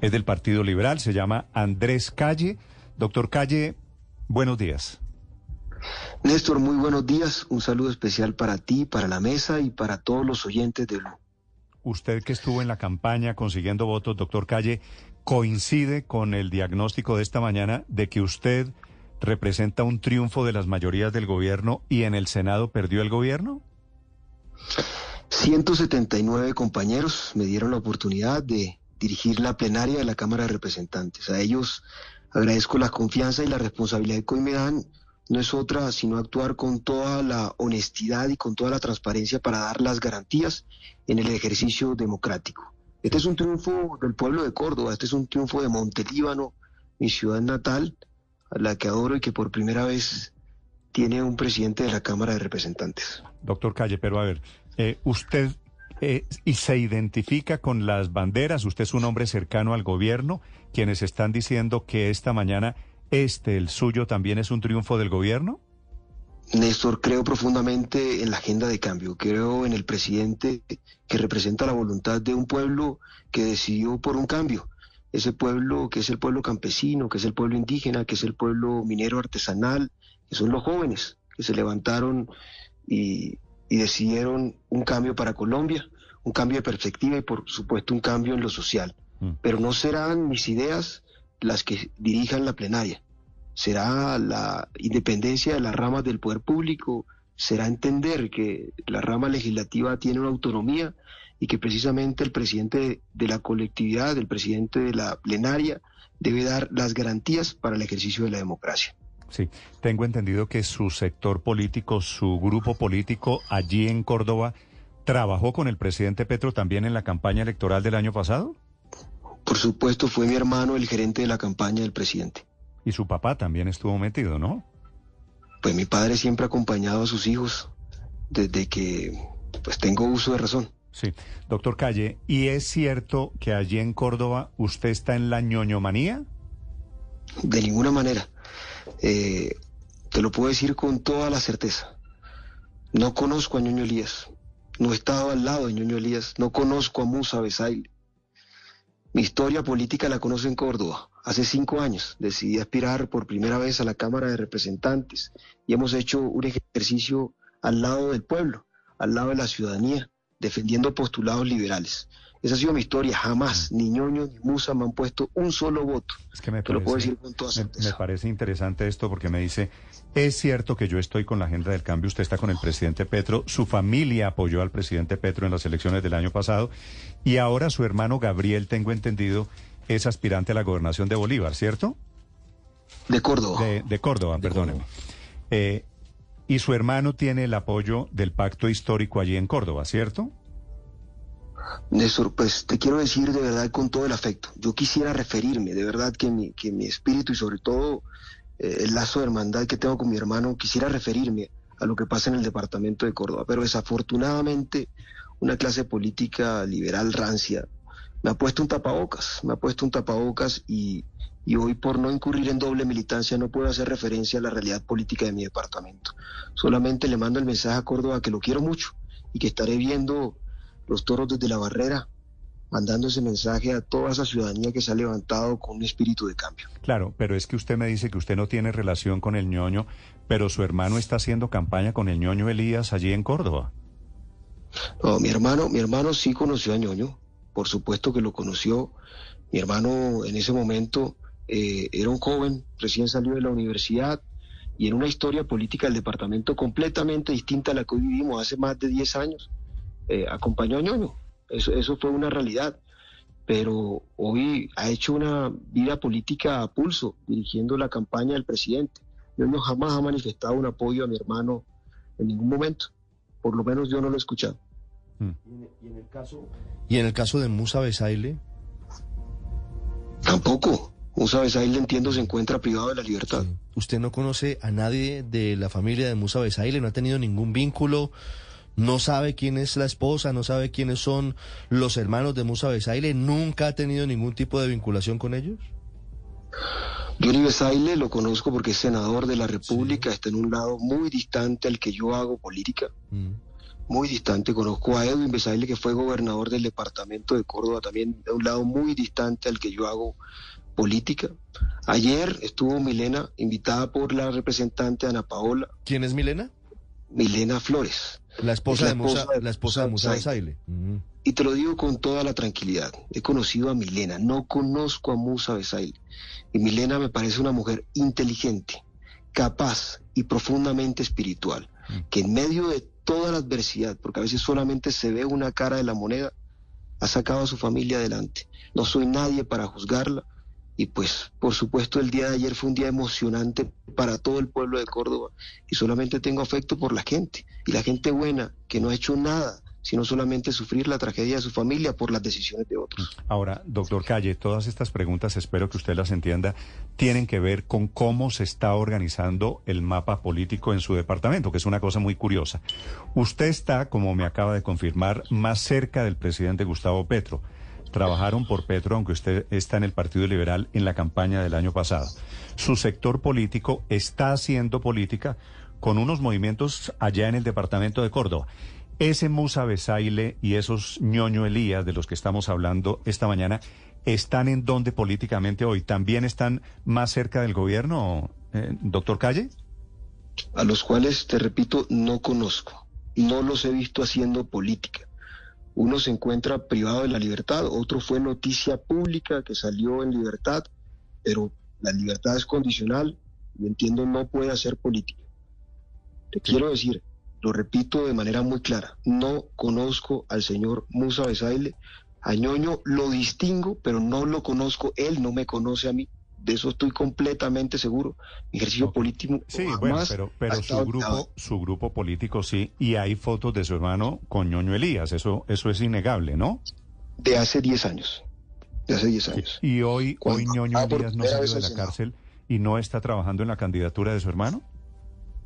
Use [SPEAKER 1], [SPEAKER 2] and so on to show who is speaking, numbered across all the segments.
[SPEAKER 1] es del Partido Liberal, se llama Andrés Calle. Doctor Calle, buenos días.
[SPEAKER 2] Néstor, muy buenos días. Un saludo especial para ti, para la mesa y para todos los oyentes de Blue.
[SPEAKER 1] Usted que estuvo en la campaña consiguiendo votos, doctor Calle, ¿coincide con el diagnóstico de esta mañana de que usted representa un triunfo de las mayorías del gobierno y en el Senado perdió el gobierno?
[SPEAKER 2] 179 compañeros me dieron la oportunidad de dirigir la plenaria de la Cámara de Representantes. A ellos agradezco la confianza y la responsabilidad que hoy me dan. No es otra sino actuar con toda la honestidad y con toda la transparencia para dar las garantías en el ejercicio democrático. Este es un triunfo del pueblo de Córdoba, este es un triunfo de Montelíbano, mi ciudad natal, a la que adoro y que por primera vez tiene un presidente de la Cámara de Representantes.
[SPEAKER 1] Doctor Calle, pero a ver, eh, usted eh, y se identifica con las banderas, usted es un hombre cercano al gobierno, quienes están diciendo que esta mañana este, el suyo, también es un triunfo del gobierno.
[SPEAKER 2] Néstor, creo profundamente en la agenda de cambio, creo en el presidente que representa la voluntad de un pueblo que decidió por un cambio, ese pueblo que es el pueblo campesino, que es el pueblo indígena, que es el pueblo minero artesanal, que son los jóvenes que se levantaron y, y decidieron un cambio para Colombia, un cambio de perspectiva y por supuesto un cambio en lo social. Mm. Pero no serán mis ideas las que dirijan la plenaria, será la independencia de las ramas del poder público, será entender que la rama legislativa tiene una autonomía y que precisamente el presidente de la colectividad, el presidente de la plenaria, debe dar las garantías para el ejercicio de la democracia.
[SPEAKER 1] Sí, tengo entendido que su sector político, su grupo político allí en Córdoba, trabajó con el presidente Petro también en la campaña electoral del año pasado.
[SPEAKER 2] Por supuesto, fue mi hermano el gerente de la campaña del presidente.
[SPEAKER 1] Y su papá también estuvo metido, ¿no?
[SPEAKER 2] Pues mi padre siempre ha acompañado a sus hijos desde que pues tengo uso de razón.
[SPEAKER 1] Sí, doctor Calle, ¿y es cierto que allí en Córdoba usted está en la ñoñomanía?
[SPEAKER 2] De ninguna manera. Eh, te lo puedo decir con toda la certeza. No conozco a Ñoño Elías. No he estado al lado de Ñoño Elías. No conozco a Musa Besaile. Mi historia política la conozco en Córdoba. Hace cinco años decidí aspirar por primera vez a la Cámara de Representantes y hemos hecho un ejercicio al lado del pueblo, al lado de la ciudadanía, defendiendo postulados liberales. Esa ha sido mi historia. Jamás ni ñoño ni musa me han puesto un solo voto.
[SPEAKER 1] Es que me parece, lo puedo decir con toda certeza. Me, parece interesante esto porque me dice, es cierto que yo estoy con la agenda del cambio, usted está con el presidente Petro, su familia apoyó al presidente Petro en las elecciones del año pasado y ahora su hermano Gabriel, tengo entendido, es aspirante a la gobernación de Bolívar, ¿cierto?
[SPEAKER 2] De Córdoba.
[SPEAKER 1] De, Córdoba, perdóneme. Eh, y su hermano tiene el apoyo del pacto histórico allí en Córdoba, ¿cierto?
[SPEAKER 2] Néstor, pues te quiero decir de verdad con todo el afecto. Yo quisiera referirme, de verdad que mi, que mi espíritu y sobre todo eh, el lazo de hermandad que tengo con mi hermano, quisiera referirme a lo que pasa en el departamento de Córdoba. Pero desafortunadamente una clase política liberal rancia me ha puesto un tapabocas, me ha puesto un tapabocas y, y hoy por no incurrir en doble militancia no puedo hacer referencia a la realidad política de mi departamento. Solamente le mando el mensaje a Córdoba que lo quiero mucho y que estaré viendo los toros desde la barrera, mandando ese mensaje a toda esa ciudadanía que se ha levantado con un espíritu de cambio.
[SPEAKER 1] Claro, pero es que usted me dice que usted no tiene relación con el ñoño, pero su hermano está haciendo campaña con el ñoño Elías allí en Córdoba.
[SPEAKER 2] No, mi hermano, mi hermano sí conoció a ñoño, por supuesto que lo conoció. Mi hermano en ese momento eh, era un joven, recién salió de la universidad y en una historia política del departamento completamente distinta a la que hoy vivimos hace más de 10 años. Eh, acompañó a ñoño. Eso, eso fue una realidad. Pero hoy ha hecho una vida política a pulso, dirigiendo la campaña del presidente. ñoño jamás ha manifestado un apoyo a mi hermano en ningún momento. Por lo menos yo no lo he escuchado.
[SPEAKER 3] Hmm. ¿Y, en el caso, ¿Y en el caso de Musa Besaile?
[SPEAKER 2] Tampoco. Musa Besaile, entiendo, se encuentra privado de la libertad.
[SPEAKER 3] ¿Usted no conoce a nadie de la familia de Musa Besaile? ¿No ha tenido ningún vínculo? no sabe quién es la esposa, no sabe quiénes son los hermanos de Musa Besaile, nunca ha tenido ningún tipo de vinculación con ellos?
[SPEAKER 2] Johnny Besaile lo conozco porque es senador de la República, está en un lado muy distante al que yo hago política. Mm. muy distante. Conozco a Edwin Besaile, que fue gobernador del departamento de Córdoba, también de un lado muy distante al que yo hago política. Ayer estuvo Milena, invitada por la representante Ana Paola.
[SPEAKER 3] ¿Quién es Milena?
[SPEAKER 2] Milena Flores.
[SPEAKER 3] La esposa, de, Musa, la esposa de Musa.
[SPEAKER 2] Y te lo digo con toda la tranquilidad. He conocido a Milena, no conozco a Musa Besaile. Y Milena me parece una mujer inteligente, capaz y profundamente espiritual, mm. que en medio de toda la adversidad, porque a veces solamente se ve una cara de la moneda, ha sacado a su familia adelante. No soy nadie para juzgarla, y pues, por supuesto, el día de ayer fue un día emocionante para todo el pueblo de Córdoba. Y solamente tengo afecto por la gente. Y la gente buena, que no ha hecho nada, sino solamente sufrir la tragedia de su familia por las decisiones de otros.
[SPEAKER 1] Ahora, doctor Calle, todas estas preguntas, espero que usted las entienda, tienen que ver con cómo se está organizando el mapa político en su departamento, que es una cosa muy curiosa. Usted está, como me acaba de confirmar, más cerca del presidente Gustavo Petro trabajaron por Petro, aunque usted está en el Partido Liberal en la campaña del año pasado. Su sector político está haciendo política con unos movimientos allá en el departamento de Córdoba. Ese Musa Besaile y esos ñoño Elías de los que estamos hablando esta mañana, ¿están en dónde políticamente hoy? ¿También están más cerca del gobierno, eh, doctor Calle?
[SPEAKER 2] A los cuales, te repito, no conozco. No los he visto haciendo política. Uno se encuentra privado de la libertad, otro fue noticia pública que salió en libertad, pero la libertad es condicional y entiendo no puede hacer política. Te quiero decir, lo repito de manera muy clara, no conozco al señor Musa Besaile, a Ñoño lo distingo, pero no lo conozco, él no me conoce a mí de eso estoy completamente seguro. ejercicio político.
[SPEAKER 1] Sí, bueno, pero, pero su grupo, su grupo político sí, y hay fotos de su hermano con ñoño Elías, eso, eso es innegable, ¿no?
[SPEAKER 2] De hace 10 años. De hace 10 años.
[SPEAKER 1] ¿Y hoy, hoy ñoño Elías no salió de la cárcel y no está trabajando en la candidatura de su hermano?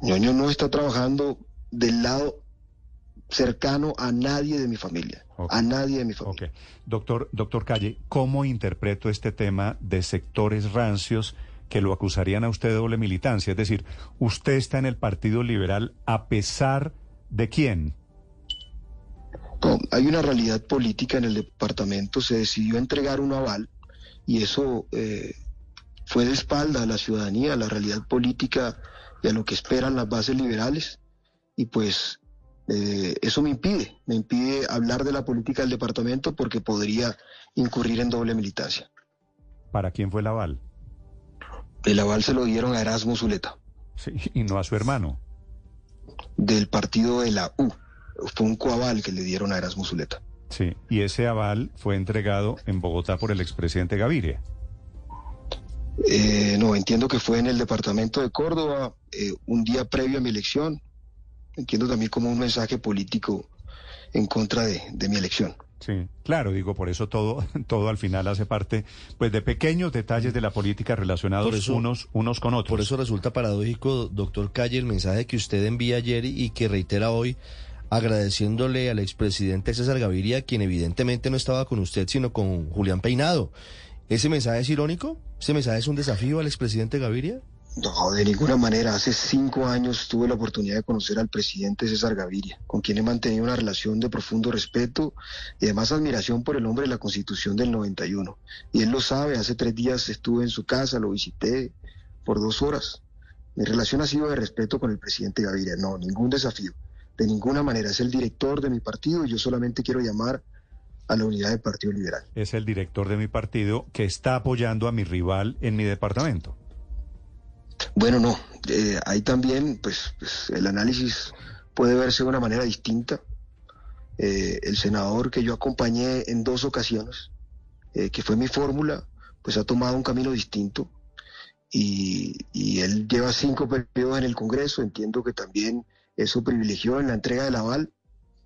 [SPEAKER 2] ñoño no está trabajando del lado cercano a nadie de mi familia. A nadie de mi familia.
[SPEAKER 1] Doctor, doctor Calle, ¿cómo interpreto este tema de sectores rancios que lo acusarían a usted de doble militancia? Es decir, ¿usted está en el Partido Liberal a pesar de quién?
[SPEAKER 2] hay una realidad política en el departamento. Se decidió entregar un aval y eso eh, fue de espalda a la ciudadanía, a la realidad política y a lo que esperan las bases liberales. Y pues eh, eso me impide, me impide hablar de la política del departamento porque podría incurrir en doble militancia.
[SPEAKER 1] ¿Para quién fue el aval?
[SPEAKER 2] El aval se lo dieron a Erasmo Zuleta.
[SPEAKER 1] Sí, y no a su hermano.
[SPEAKER 2] Del partido de la U. Fue un coaval que le dieron a Erasmo Zuleta.
[SPEAKER 1] Sí, y ese aval fue entregado en Bogotá por el expresidente Gaviria.
[SPEAKER 2] Eh, no, entiendo que fue en el departamento de Córdoba, eh, un día previo a mi elección entiendo también como un mensaje político en contra de, mi elección.
[SPEAKER 1] Sí, claro, digo, por eso todo, todo al final hace parte pues de pequeños detalles de la política relacionados unos, unos con otros.
[SPEAKER 3] Por eso resulta paradójico, doctor Calle, el mensaje que usted envía ayer y que reitera hoy, agradeciéndole al expresidente César Gaviria, quien evidentemente no estaba con usted, sino con Julián Peinado. ¿Ese mensaje es irónico? ¿Ese mensaje es un desafío al expresidente Gaviria?
[SPEAKER 2] No, de ninguna manera. Hace cinco años tuve la oportunidad de conocer al presidente César Gaviria, con quien he mantenido una relación de profundo respeto y además admiración por el hombre de la Constitución del 91. Y él lo sabe, hace tres días estuve en su casa, lo visité por dos horas. Mi relación ha sido de respeto con el presidente Gaviria. No, ningún desafío. De ninguna manera. Es el director de mi partido y yo solamente quiero llamar a la unidad del Partido Liberal.
[SPEAKER 1] Es el director de mi partido que está apoyando a mi rival en mi departamento.
[SPEAKER 2] Bueno, no. Eh, ahí también, pues, pues, el análisis puede verse de una manera distinta. Eh, el senador que yo acompañé en dos ocasiones, eh, que fue mi fórmula, pues ha tomado un camino distinto. Y, y, él lleva cinco periodos en el Congreso. Entiendo que también eso privilegió en la entrega del aval.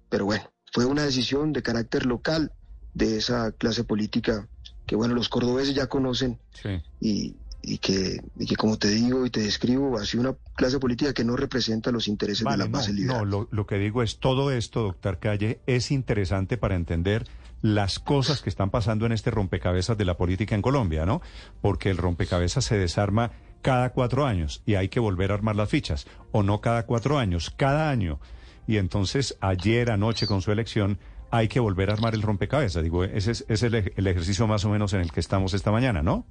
[SPEAKER 2] Pero bueno, fue una decisión de carácter local de esa clase política que, bueno, los cordobeses ya conocen. Sí. Y, y que, y que, como te digo y te describo, ha sido una clase política que no representa los intereses de la base
[SPEAKER 1] liberal. No, lo, lo, que digo es todo esto, doctor Calle, es interesante para entender las cosas que están pasando en este rompecabezas de la política en Colombia, ¿no? Porque el rompecabezas se desarma cada cuatro años y hay que volver a armar las fichas, o no cada cuatro años, cada año. y entonces ayer anoche con su elección hay que volver a armar el rompecabezas. Digo, ese es, el, el ejercicio más o menos en el que estamos esta mañana, ¿no?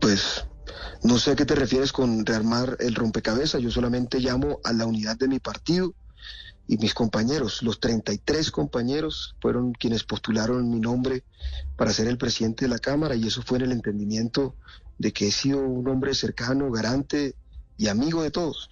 [SPEAKER 2] Pues no sé a qué te refieres con rearmar el rompecabezas. Yo solamente llamo a la unidad de mi partido y mis compañeros. Los 33 compañeros fueron quienes postularon mi nombre para ser el presidente de la Cámara y eso fue en el entendimiento de que he sido un hombre cercano, garante y amigo de todos.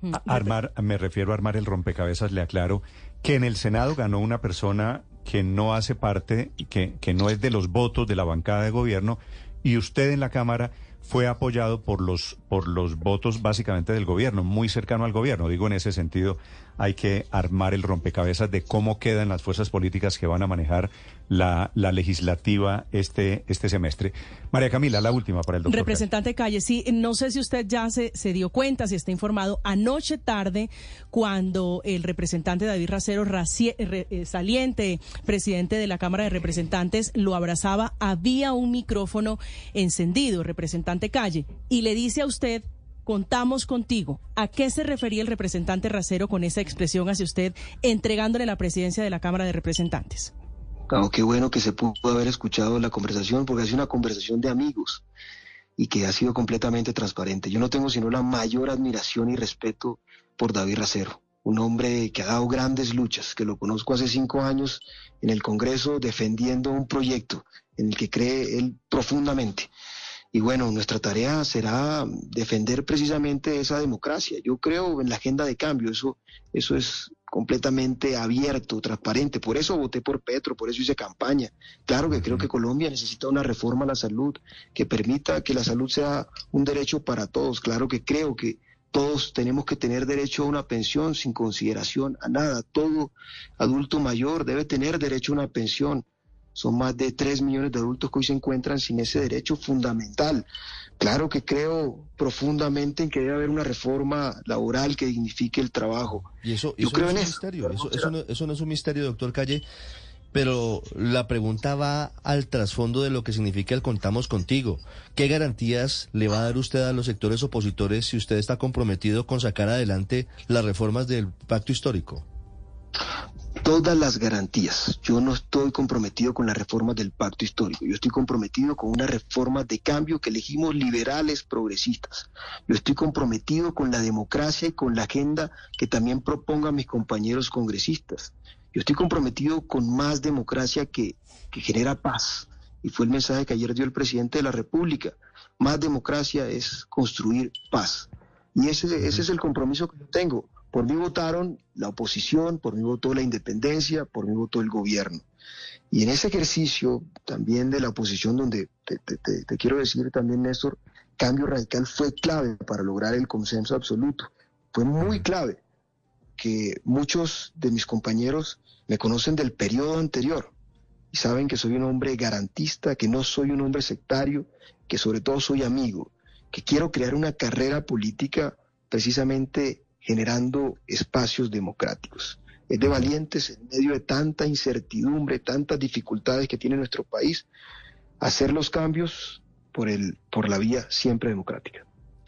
[SPEAKER 1] Mm, armar, me refiero a armar el rompecabezas, le aclaro que en el Senado ganó una persona que no hace parte, que, que no es de los votos de la bancada de gobierno, y usted en la Cámara fue apoyado por los, por los votos básicamente del gobierno, muy cercano al gobierno. Digo, en ese sentido, hay que armar el rompecabezas de cómo quedan las fuerzas políticas que van a manejar la, la legislativa este, este semestre. María Camila, la última para el doctor.
[SPEAKER 4] Representante Calle, sí, no sé si usted ya se, se dio cuenta, si está informado, anoche tarde, cuando el representante David Racero, eh, saliente presidente de la Cámara de Representantes, lo abrazaba, había un micrófono encendido, representante Calle, y le dice a usted contamos contigo. ¿A qué se refería el representante Racero con esa expresión hacia usted entregándole la presidencia de la Cámara de Representantes?
[SPEAKER 2] Qué bueno que se pudo haber escuchado la conversación, porque ha sido una conversación de amigos y que ha sido completamente transparente. Yo no tengo sino la mayor admiración y respeto por David Racero, un hombre que ha dado grandes luchas, que lo conozco hace cinco años en el Congreso defendiendo un proyecto en el que cree él profundamente. Y bueno, nuestra tarea será defender precisamente esa democracia. Yo creo en la agenda de cambio, eso, eso es completamente abierto, transparente. Por eso voté por Petro, por eso hice campaña. Claro que creo que Colombia necesita una reforma a la salud que permita que la salud sea un derecho para todos. Claro que creo que todos tenemos que tener derecho a una pensión sin consideración a nada. Todo adulto mayor debe tener derecho a una pensión. Son más de 3 millones de adultos que hoy se encuentran sin ese derecho fundamental. Claro que creo profundamente en que debe haber una reforma laboral que dignifique el trabajo.
[SPEAKER 3] Y eso, Yo creo en eso. Eso, no, eso no es un misterio, doctor Calle. Pero la pregunta va al trasfondo de lo que significa el contamos contigo. ¿Qué garantías le va a dar usted a los sectores opositores si usted está comprometido con sacar adelante las reformas del pacto histórico?
[SPEAKER 2] Todas las garantías. Yo no estoy comprometido con la reforma del pacto histórico, yo estoy comprometido con una reforma de cambio que elegimos liberales progresistas. Yo estoy comprometido con la democracia y con la agenda que también propongan mis compañeros congresistas. Yo estoy comprometido con más democracia que, que genera paz. Y fue el mensaje que ayer dio el presidente de la República. Más democracia es construir paz. Y ese, ese es el compromiso que yo tengo por mí votaron la oposición, por mí votó la independencia, por mí votó el gobierno. Y en ese ejercicio también de la oposición, donde te, quiero decir también, Néstor, cambio radical fue clave para lograr el consenso absoluto. Fue muy clave que muchos de mis compañeros me conocen del periodo anterior y saben que soy un hombre garantista, que no soy un hombre sectario, que sobre todo soy amigo, que quiero crear una carrera política precisamente generando espacios democráticos. Es de valientes en medio de tanta incertidumbre, tantas dificultades que tiene nuestro país, hacer los cambios por, el, por la vía siempre democrática.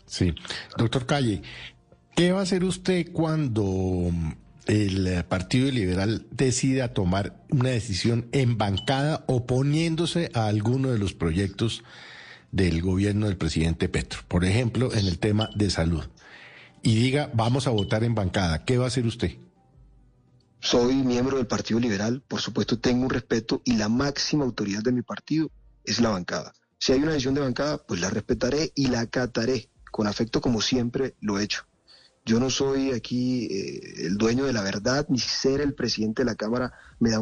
[SPEAKER 5] Sí. Doctor Calle, ¿qué va a hacer usted cuando el Partido Liberal decida tomar una decisión en bancada oponiéndose a alguno de los proyectos del gobierno del presidente Petro? Por ejemplo, en el tema de salud y diga vamos a votar en bancada, ¿qué va a hacer usted?
[SPEAKER 2] Soy miembro del Partido Liberal, por supuesto tengo un respeto y la máxima autoridad de mi partido es la bancada. Si hay una decisión de bancada, pues la respetaré y la acataré con afecto como siempre lo he hecho. Yo no soy aquí eh, el dueño de la verdad, ni ser el presidente de la Cámara me da